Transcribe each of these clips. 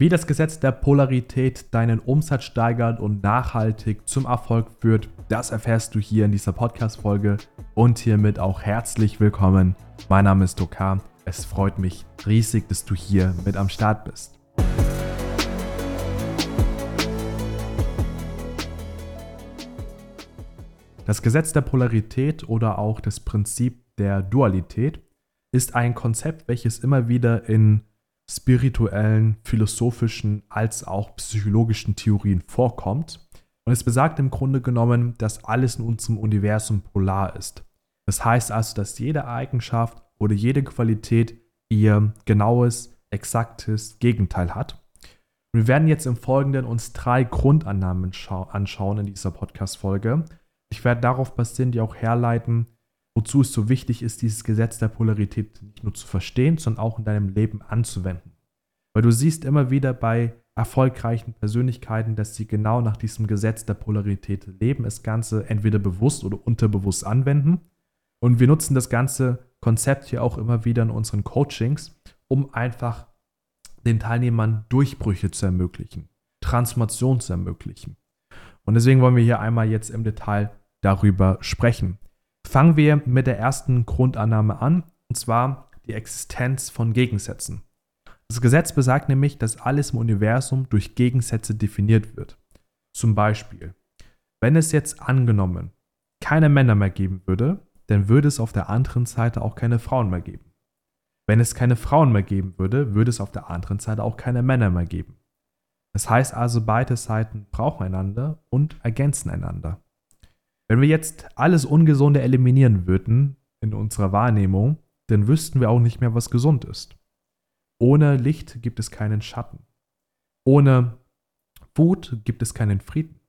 Wie das Gesetz der Polarität deinen Umsatz steigert und nachhaltig zum Erfolg führt, das erfährst du hier in dieser Podcast-Folge und hiermit auch herzlich willkommen. Mein Name ist Dokar. Es freut mich riesig, dass du hier mit am Start bist. Das Gesetz der Polarität oder auch das Prinzip der Dualität ist ein Konzept, welches immer wieder in spirituellen, philosophischen als auch psychologischen Theorien vorkommt. Und es besagt im Grunde genommen, dass alles in unserem Universum polar ist. Das heißt also, dass jede Eigenschaft oder jede Qualität ihr genaues, exaktes Gegenteil hat. Wir werden jetzt im Folgenden uns drei Grundannahmen anschauen in dieser Podcast-Folge. Ich werde darauf basieren, die auch herleiten, wozu es so wichtig ist, dieses Gesetz der Polarität nicht nur zu verstehen, sondern auch in deinem Leben anzuwenden. Weil du siehst immer wieder bei erfolgreichen Persönlichkeiten, dass sie genau nach diesem Gesetz der Polarität leben, das Ganze entweder bewusst oder unterbewusst anwenden. Und wir nutzen das ganze Konzept hier auch immer wieder in unseren Coachings, um einfach den Teilnehmern Durchbrüche zu ermöglichen, Transformation zu ermöglichen. Und deswegen wollen wir hier einmal jetzt im Detail darüber sprechen. Fangen wir mit der ersten Grundannahme an, und zwar die Existenz von Gegensätzen. Das Gesetz besagt nämlich, dass alles im Universum durch Gegensätze definiert wird. Zum Beispiel, wenn es jetzt angenommen keine Männer mehr geben würde, dann würde es auf der anderen Seite auch keine Frauen mehr geben. Wenn es keine Frauen mehr geben würde, würde es auf der anderen Seite auch keine Männer mehr geben. Das heißt also, beide Seiten brauchen einander und ergänzen einander. Wenn wir jetzt alles Ungesunde eliminieren würden in unserer Wahrnehmung, dann wüssten wir auch nicht mehr, was gesund ist. Ohne Licht gibt es keinen Schatten. Ohne Wut gibt es keinen Frieden.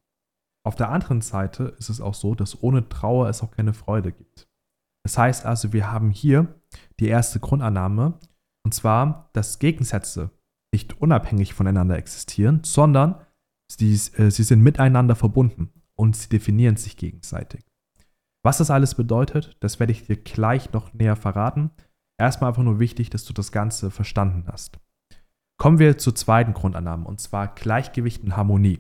Auf der anderen Seite ist es auch so, dass ohne Trauer es auch keine Freude gibt. Das heißt also, wir haben hier die erste Grundannahme, und zwar, dass Gegensätze nicht unabhängig voneinander existieren, sondern sie, äh, sie sind miteinander verbunden und sie definieren sich gegenseitig. Was das alles bedeutet, das werde ich dir gleich noch näher verraten. Erstmal einfach nur wichtig, dass du das Ganze verstanden hast. Kommen wir zur zweiten Grundannahme, und zwar Gleichgewicht und Harmonie.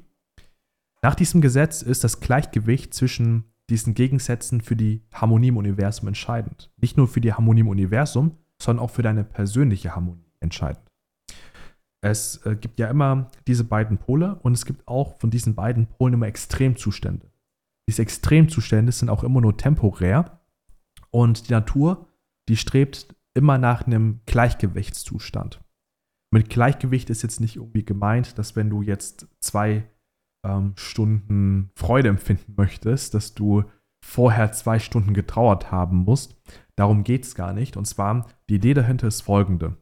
Nach diesem Gesetz ist das Gleichgewicht zwischen diesen Gegensätzen für die Harmonie im Universum entscheidend. Nicht nur für die Harmonie im Universum, sondern auch für deine persönliche Harmonie entscheidend. Es äh, gibt ja immer diese beiden Pole und es gibt auch von diesen beiden Polen immer Extremzustände. Diese Extremzustände sind auch immer nur temporär und die Natur, die strebt immer nach einem Gleichgewichtszustand. Mit Gleichgewicht ist jetzt nicht irgendwie gemeint, dass wenn du jetzt zwei ähm, Stunden Freude empfinden möchtest, dass du vorher zwei Stunden getrauert haben musst. Darum geht es gar nicht. Und zwar, die Idee dahinter ist folgende.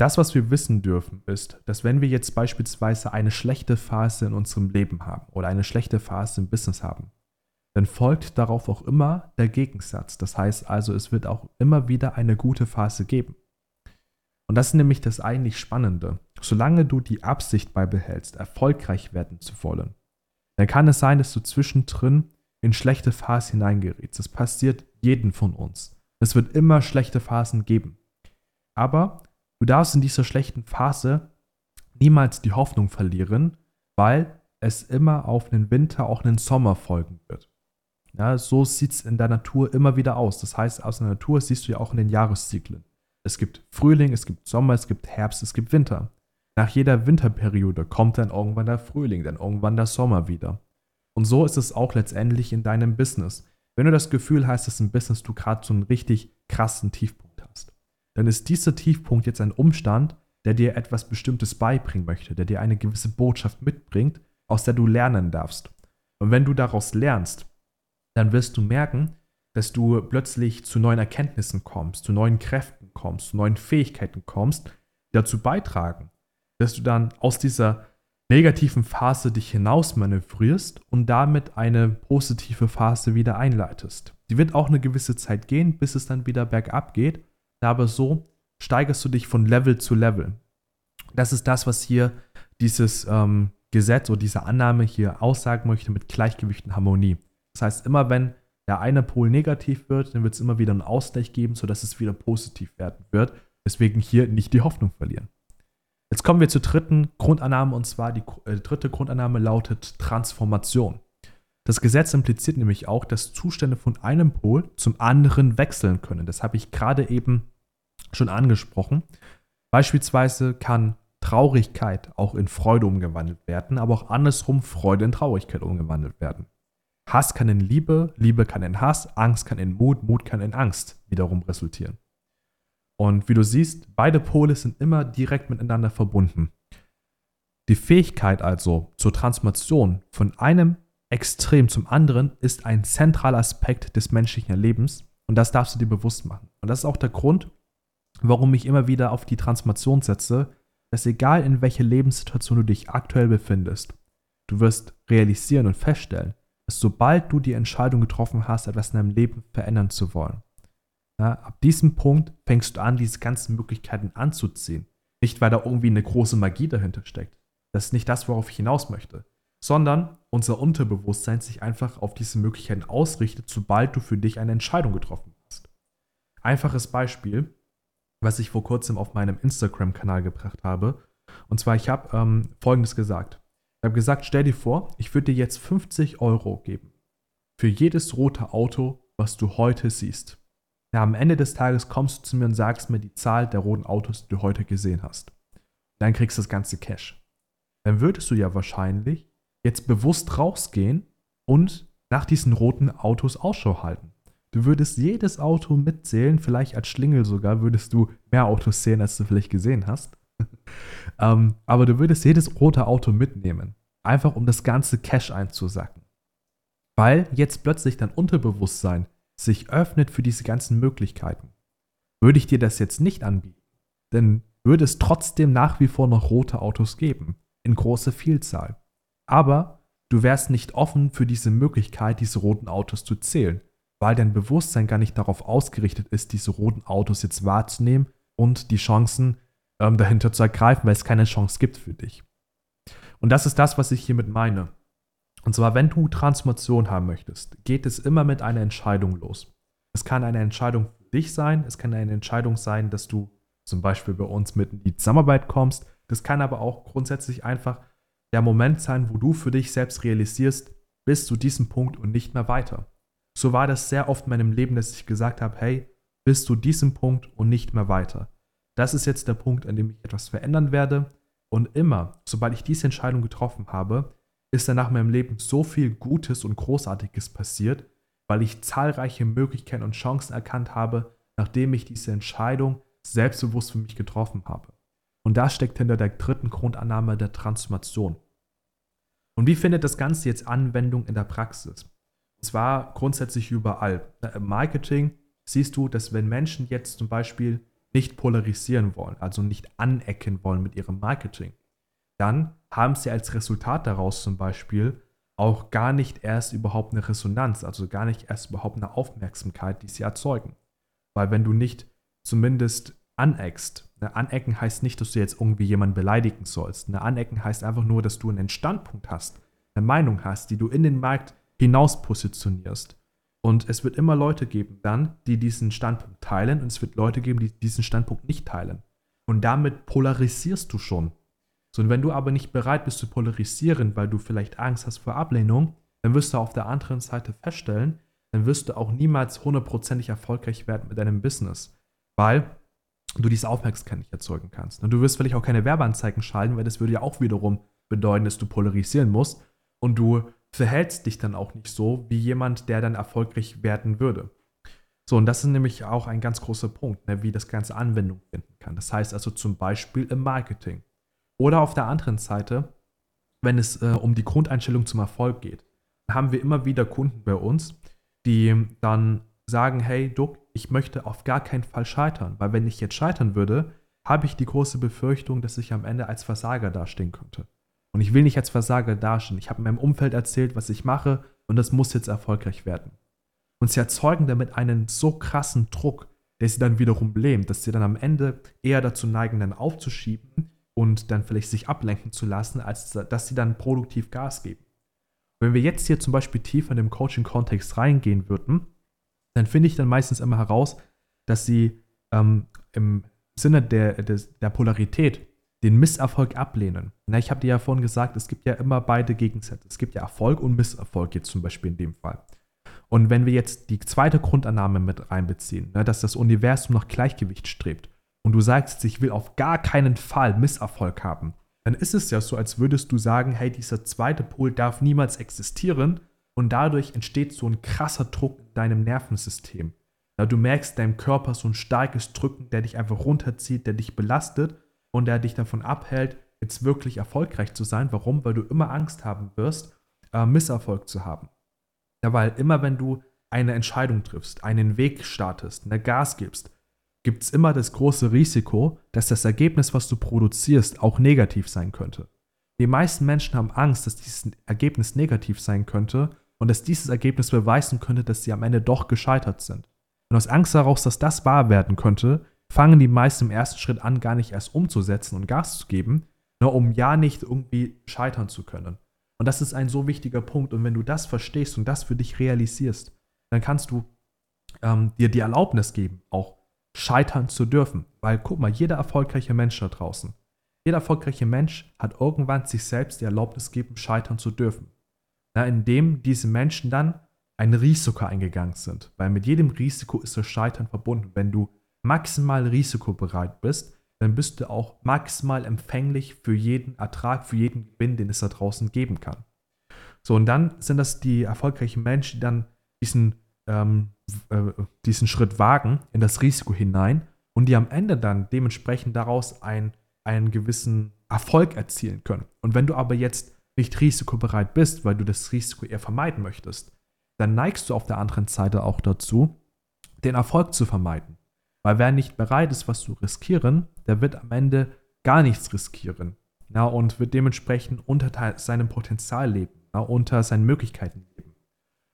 Das, was wir wissen dürfen, ist, dass wenn wir jetzt beispielsweise eine schlechte Phase in unserem Leben haben oder eine schlechte Phase im Business haben, dann folgt darauf auch immer der Gegensatz. Das heißt also, es wird auch immer wieder eine gute Phase geben. Und das ist nämlich das eigentlich Spannende. Solange du die Absicht beibehältst, erfolgreich werden zu wollen, dann kann es sein, dass du zwischendrin in schlechte Phasen hineingerätst. Das passiert jeden von uns. Es wird immer schlechte Phasen geben. Aber Du darfst in dieser schlechten Phase niemals die Hoffnung verlieren, weil es immer auf einen Winter, auch einen Sommer folgen wird. Ja, so sieht es in der Natur immer wieder aus. Das heißt, aus der Natur siehst du ja auch in den Jahreszyklen. Es gibt Frühling, es gibt Sommer, es gibt Herbst, es gibt Winter. Nach jeder Winterperiode kommt dann irgendwann der Frühling, dann irgendwann der Sommer wieder. Und so ist es auch letztendlich in deinem Business. Wenn du das Gefühl hast, dass im Business du gerade so einen richtig krassen Tiefpunkt dann ist dieser Tiefpunkt jetzt ein Umstand, der dir etwas Bestimmtes beibringen möchte, der dir eine gewisse Botschaft mitbringt, aus der du lernen darfst. Und wenn du daraus lernst, dann wirst du merken, dass du plötzlich zu neuen Erkenntnissen kommst, zu neuen Kräften kommst, zu neuen Fähigkeiten kommst, die dazu beitragen, dass du dann aus dieser negativen Phase dich hinaus manövrierst und damit eine positive Phase wieder einleitest. Die wird auch eine gewisse Zeit gehen, bis es dann wieder bergab geht aber so steigerst du dich von Level zu Level. Das ist das, was hier dieses ähm, Gesetz oder diese Annahme hier aussagen möchte mit Gleichgewicht und Harmonie. Das heißt, immer wenn der eine Pol negativ wird, dann wird es immer wieder einen Ausgleich geben, sodass es wieder positiv werden wird. Deswegen hier nicht die Hoffnung verlieren. Jetzt kommen wir zur dritten Grundannahme und zwar die äh, dritte Grundannahme lautet Transformation. Das Gesetz impliziert nämlich auch, dass Zustände von einem Pol zum anderen wechseln können. Das habe ich gerade eben schon angesprochen. Beispielsweise kann Traurigkeit auch in Freude umgewandelt werden, aber auch andersrum Freude in Traurigkeit umgewandelt werden. Hass kann in Liebe, Liebe kann in Hass, Angst kann in Mut, Mut kann in Angst wiederum resultieren. Und wie du siehst, beide Pole sind immer direkt miteinander verbunden. Die Fähigkeit also zur Transformation von einem Extrem zum anderen ist ein zentraler Aspekt des menschlichen Lebens und das darfst du dir bewusst machen. Und das ist auch der Grund, warum ich immer wieder auf die Transformation setze, dass egal in welcher Lebenssituation du dich aktuell befindest, du wirst realisieren und feststellen, dass sobald du die Entscheidung getroffen hast, etwas in deinem Leben verändern zu wollen, ja, ab diesem Punkt fängst du an, diese ganzen Möglichkeiten anzuziehen. Nicht, weil da irgendwie eine große Magie dahinter steckt. Das ist nicht das, worauf ich hinaus möchte. Sondern unser Unterbewusstsein sich einfach auf diese Möglichkeiten ausrichtet, sobald du für dich eine Entscheidung getroffen hast. Einfaches Beispiel, was ich vor kurzem auf meinem Instagram-Kanal gebracht habe. Und zwar, ich habe ähm, Folgendes gesagt. Ich habe gesagt, stell dir vor, ich würde dir jetzt 50 Euro geben. Für jedes rote Auto, was du heute siehst. Ja, am Ende des Tages kommst du zu mir und sagst mir die Zahl der roten Autos, die du heute gesehen hast. Dann kriegst du das ganze Cash. Dann würdest du ja wahrscheinlich jetzt bewusst rausgehen und nach diesen roten Autos Ausschau halten. Du würdest jedes Auto mitzählen, vielleicht als Schlingel sogar würdest du mehr Autos sehen, als du vielleicht gesehen hast. ähm, aber du würdest jedes rote Auto mitnehmen, einfach um das ganze Cash einzusacken. Weil jetzt plötzlich dein Unterbewusstsein sich öffnet für diese ganzen Möglichkeiten. Würde ich dir das jetzt nicht anbieten, dann würde es trotzdem nach wie vor noch rote Autos geben, in großer Vielzahl. Aber du wärst nicht offen für diese Möglichkeit, diese roten Autos zu zählen, weil dein Bewusstsein gar nicht darauf ausgerichtet ist, diese roten Autos jetzt wahrzunehmen und die Chancen ähm, dahinter zu ergreifen, weil es keine Chance gibt für dich. Und das ist das, was ich hiermit meine. Und zwar, wenn du Transformation haben möchtest, geht es immer mit einer Entscheidung los. Es kann eine Entscheidung für dich sein, es kann eine Entscheidung sein, dass du zum Beispiel bei uns mit in die Zusammenarbeit kommst. Das kann aber auch grundsätzlich einfach der Moment sein, wo du für dich selbst realisierst, bis zu diesem Punkt und nicht mehr weiter. So war das sehr oft in meinem Leben, dass ich gesagt habe, hey, bis zu diesem Punkt und nicht mehr weiter. Das ist jetzt der Punkt, an dem ich etwas verändern werde. Und immer, sobald ich diese Entscheidung getroffen habe, ist danach in meinem Leben so viel Gutes und Großartiges passiert, weil ich zahlreiche Möglichkeiten und Chancen erkannt habe, nachdem ich diese Entscheidung selbstbewusst für mich getroffen habe. Und das steckt hinter der dritten Grundannahme der Transformation. Und wie findet das Ganze jetzt Anwendung in der Praxis? Und zwar grundsätzlich überall. Im Marketing siehst du, dass wenn Menschen jetzt zum Beispiel nicht polarisieren wollen, also nicht anecken wollen mit ihrem Marketing, dann haben sie als Resultat daraus zum Beispiel auch gar nicht erst überhaupt eine Resonanz, also gar nicht erst überhaupt eine Aufmerksamkeit, die sie erzeugen. Weil wenn du nicht zumindest aneckst, eine Anecken heißt nicht, dass du jetzt irgendwie jemanden beleidigen sollst. Eine Anecken heißt einfach nur, dass du einen Standpunkt hast, eine Meinung hast, die du in den Markt hinaus positionierst. Und es wird immer Leute geben dann, die diesen Standpunkt teilen und es wird Leute geben, die diesen Standpunkt nicht teilen. Und damit polarisierst du schon. So, und wenn du aber nicht bereit bist zu polarisieren, weil du vielleicht Angst hast vor Ablehnung, dann wirst du auf der anderen Seite feststellen, dann wirst du auch niemals hundertprozentig erfolgreich werden mit deinem Business, weil du diese Aufmerksamkeit nicht erzeugen kannst. Und du wirst vielleicht auch keine Werbeanzeigen schalten, weil das würde ja auch wiederum bedeuten, dass du polarisieren musst und du verhältst dich dann auch nicht so wie jemand, der dann erfolgreich werden würde. So, und das ist nämlich auch ein ganz großer Punkt, ne, wie das Ganze Anwendung finden kann. Das heißt also zum Beispiel im Marketing. Oder auf der anderen Seite, wenn es äh, um die Grundeinstellung zum Erfolg geht, haben wir immer wieder Kunden bei uns, die dann sagen, hey Duck, ich möchte auf gar keinen Fall scheitern, weil wenn ich jetzt scheitern würde, habe ich die große Befürchtung, dass ich am Ende als Versager dastehen könnte. Und ich will nicht als Versager dastehen. Ich habe in meinem Umfeld erzählt, was ich mache und das muss jetzt erfolgreich werden. Und sie erzeugen damit einen so krassen Druck, der sie dann wiederum lähmt, dass sie dann am Ende eher dazu neigen, dann aufzuschieben und dann vielleicht sich ablenken zu lassen, als dass sie dann produktiv Gas geben. Wenn wir jetzt hier zum Beispiel tiefer in den Coaching-Kontext reingehen würden, dann finde ich dann meistens immer heraus, dass sie ähm, im Sinne der, der, der Polarität den Misserfolg ablehnen. Na, ich habe dir ja vorhin gesagt, es gibt ja immer beide Gegensätze. Es gibt ja Erfolg und Misserfolg jetzt zum Beispiel in dem Fall. Und wenn wir jetzt die zweite Grundannahme mit reinbeziehen, ne, dass das Universum nach Gleichgewicht strebt und du sagst, ich will auf gar keinen Fall Misserfolg haben, dann ist es ja so, als würdest du sagen, hey, dieser zweite Pol darf niemals existieren und dadurch entsteht so ein krasser Druck in deinem Nervensystem. Du merkst deinem Körper so ein starkes Drücken, der dich einfach runterzieht, der dich belastet und der dich davon abhält, jetzt wirklich erfolgreich zu sein. Warum? Weil du immer Angst haben wirst, äh, Misserfolg zu haben. Ja, weil immer wenn du eine Entscheidung triffst, einen Weg startest, eine Gas gibst, gibt es immer das große Risiko, dass das Ergebnis, was du produzierst, auch negativ sein könnte. Die meisten Menschen haben Angst, dass dieses Ergebnis negativ sein könnte und dass dieses Ergebnis beweisen könnte, dass sie am Ende doch gescheitert sind. Und aus Angst daraus, dass das wahr werden könnte, fangen die meisten im ersten Schritt an, gar nicht erst umzusetzen und Gas zu geben, nur um ja nicht irgendwie scheitern zu können. Und das ist ein so wichtiger Punkt. Und wenn du das verstehst und das für dich realisierst, dann kannst du ähm, dir die Erlaubnis geben, auch scheitern zu dürfen. Weil guck mal, jeder erfolgreiche Mensch da draußen, jeder erfolgreiche Mensch hat irgendwann sich selbst die Erlaubnis gegeben, scheitern zu dürfen. Na, indem diese Menschen dann ein Risiko eingegangen sind. Weil mit jedem Risiko ist das Scheitern verbunden. Wenn du maximal risikobereit bist, dann bist du auch maximal empfänglich für jeden Ertrag, für jeden Gewinn, den es da draußen geben kann. So, und dann sind das die erfolgreichen Menschen, die dann diesen, ähm, äh, diesen Schritt wagen in das Risiko hinein und die am Ende dann dementsprechend daraus ein, einen gewissen Erfolg erzielen können. Und wenn du aber jetzt nicht risikobereit bist, weil du das Risiko eher vermeiden möchtest, dann neigst du auf der anderen Seite auch dazu, den Erfolg zu vermeiden. Weil wer nicht bereit ist, was zu riskieren, der wird am Ende gar nichts riskieren. Ja, und wird dementsprechend unter seinem Potenzial leben, ja, unter seinen Möglichkeiten leben.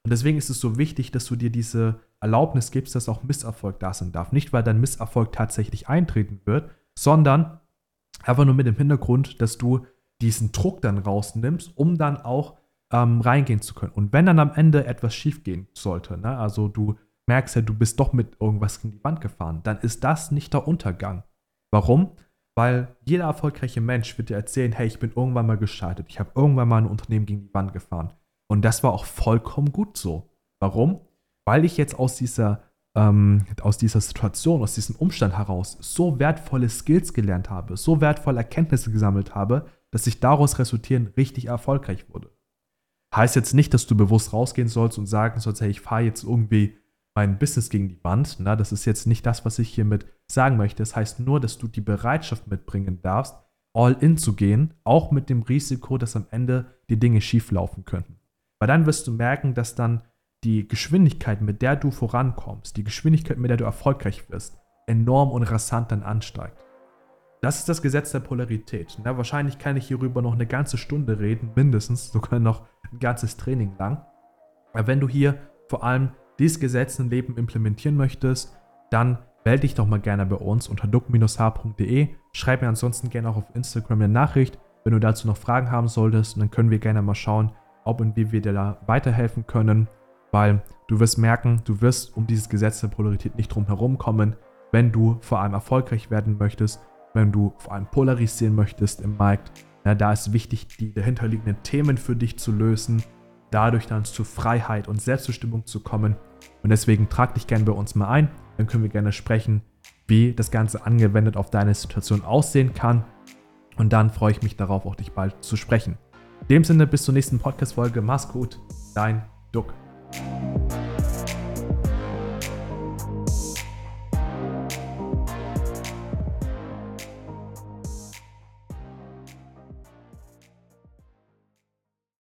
Und deswegen ist es so wichtig, dass du dir diese Erlaubnis gibst, dass auch Misserfolg da sein darf. Nicht, weil dein Misserfolg tatsächlich eintreten wird, sondern einfach nur mit dem Hintergrund, dass du diesen Druck dann rausnimmst, um dann auch ähm, reingehen zu können. Und wenn dann am Ende etwas schiefgehen sollte, ne, also du merkst ja, du bist doch mit irgendwas in die Wand gefahren, dann ist das nicht der Untergang. Warum? Weil jeder erfolgreiche Mensch wird dir erzählen, hey, ich bin irgendwann mal gescheitert, ich habe irgendwann mal ein Unternehmen gegen die Wand gefahren. Und das war auch vollkommen gut so. Warum? Weil ich jetzt aus dieser, ähm, aus dieser Situation, aus diesem Umstand heraus so wertvolle Skills gelernt habe, so wertvolle Erkenntnisse gesammelt habe, dass ich daraus resultieren richtig erfolgreich wurde. Heißt jetzt nicht, dass du bewusst rausgehen sollst und sagen sollst, hey, ich fahre jetzt irgendwie mein Business gegen die Wand. Na, das ist jetzt nicht das, was ich hiermit sagen möchte. Das heißt nur, dass du die Bereitschaft mitbringen darfst, all in zu gehen, auch mit dem Risiko, dass am Ende die Dinge schief laufen könnten. Weil dann wirst du merken, dass dann die Geschwindigkeit, mit der du vorankommst, die Geschwindigkeit, mit der du erfolgreich wirst, enorm und rasant dann ansteigt. Das ist das Gesetz der Polarität. Na, wahrscheinlich kann ich hierüber noch eine ganze Stunde reden, mindestens, sogar noch ein ganzes Training lang. Aber wenn du hier vor allem dieses Gesetz im Leben implementieren möchtest, dann melde dich doch mal gerne bei uns unter duck-h.de. Schreib mir ansonsten gerne auch auf Instagram eine Nachricht, wenn du dazu noch Fragen haben solltest. Und dann können wir gerne mal schauen, ob und wie wir dir da weiterhelfen können, weil du wirst merken, du wirst um dieses Gesetz der Polarität nicht drum herum kommen, wenn du vor allem erfolgreich werden möchtest, wenn du vor allem polarisieren möchtest im Markt. Ja, da ist wichtig, die dahinterliegenden Themen für dich zu lösen dadurch dann zu Freiheit und Selbstbestimmung zu kommen. Und deswegen trag dich gerne bei uns mal ein, dann können wir gerne sprechen, wie das Ganze angewendet auf deine Situation aussehen kann. Und dann freue ich mich darauf, auch dich bald zu sprechen. In dem Sinne, bis zur nächsten Podcast-Folge. Mach's gut, dein Duck.